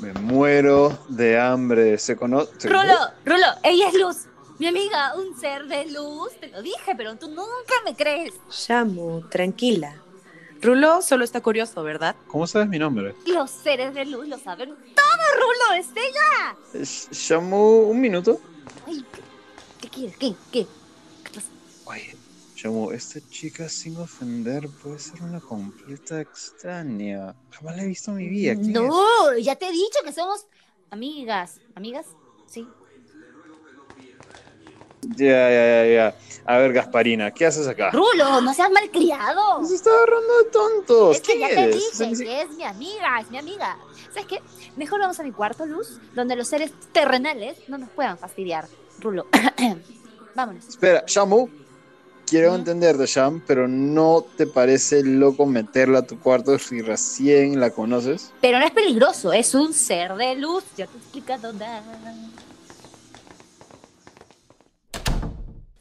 Me muero de hambre. ¿Se conoce? Rulo, Rulo, ella es Luz. Mi amiga, un ser de luz. Te lo dije, pero tú nunca me crees. Shamu, tranquila. Rulo solo está curioso, ¿verdad? ¿Cómo sabes mi nombre? Los seres de luz lo saben todo, Rulo, es ella. Sh- Shamu, un minuto. Ay, ¿qué, qué quieres? ¿Qué? ¿Qué? ¿Qué pasa? Oye, Shamu, esta chica sin ofender puede ser una completa extraña. Jamás la he visto en mi vida. No, ya te he dicho que somos amigas. ¿Amigas? Sí. Ya, ya, ya, ya. A ver, Gasparina, ¿qué haces acá? Rulo, no seas malcriado. Se está agarrando de tontos. Es que ¿Quién ya te dije que es mi amiga, es mi amiga. ¿Sabes qué? Mejor vamos a mi cuarto, Luz, donde los seres terrenales no nos puedan fastidiar. Rulo. Vámonos. Espera, Shamu. Quiero Ujú. entenderte, Sham, pero ¿no te parece loco meterla a tu cuarto si recién la conoces? Pero no es peligroso, es un ser de luz. Ya te he explicado nada.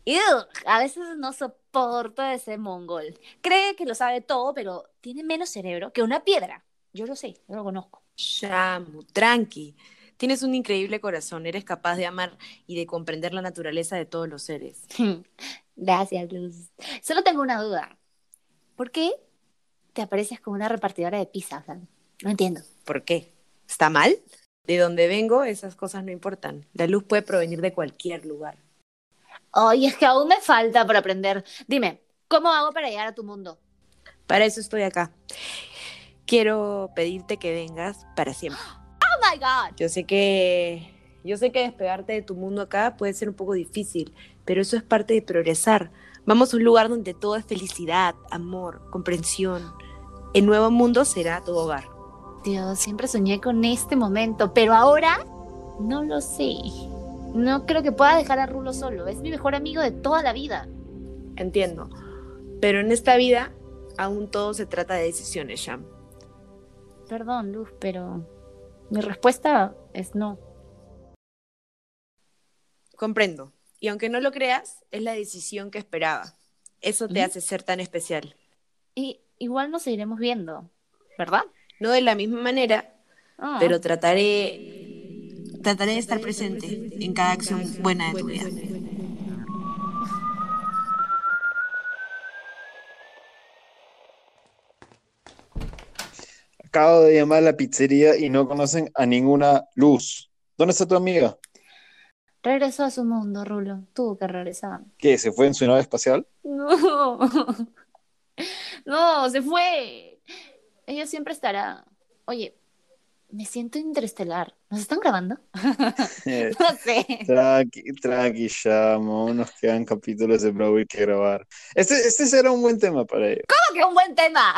Ugh, a veces no soporto a ese mongol. Cree que lo sabe todo, pero tiene menos cerebro que una piedra. Yo lo sé, yo lo conozco. Shamu, tranqui. Tienes un increíble corazón, eres capaz de amar y de comprender la naturaleza de todos los seres. Gracias, Luz. Solo tengo una duda. ¿Por qué te apareces como una repartidora de pizza? O sea, no entiendo. ¿Por qué? ¿Está mal? De donde vengo, esas cosas no importan. La luz puede provenir de cualquier lugar. Ay, es que aún me falta por aprender. Dime, ¿cómo hago para llegar a tu mundo? Para eso estoy acá. Quiero pedirte que vengas para siempre. My God. Yo sé que yo sé que despegarte de tu mundo acá puede ser un poco difícil, pero eso es parte de progresar. Vamos a un lugar donde todo es felicidad, amor, comprensión. El nuevo mundo será tu hogar. Dios, siempre soñé con este momento, pero ahora no lo sé. No creo que pueda dejar a Rulo solo. Es mi mejor amigo de toda la vida. Entiendo. Pero en esta vida aún todo se trata de decisiones, Sham. Perdón, Luz, pero mi respuesta es no. Comprendo. Y aunque no lo creas, es la decisión que esperaba. Eso te hace ser tan especial. Y igual nos seguiremos viendo, ¿verdad? No de la misma manera, Ah. pero trataré trataré de estar presente en cada acción buena de tu vida. Acabo de llamar a la pizzería y no conocen a ninguna luz. ¿Dónde está tu amiga? Regresó a su mundo, Rulo. Tuvo que regresar. ¿Qué? ¿Se fue en su nave espacial? No. No, se fue. Ella siempre estará. Oye, me siento interestelar. ¿Nos están grabando? Eh, No sé. Tranqui, tranqui, Shamo. Aún nos quedan capítulos de Broadway que grabar. Este, este será un buen tema para ello. ¡Qué un buen tema!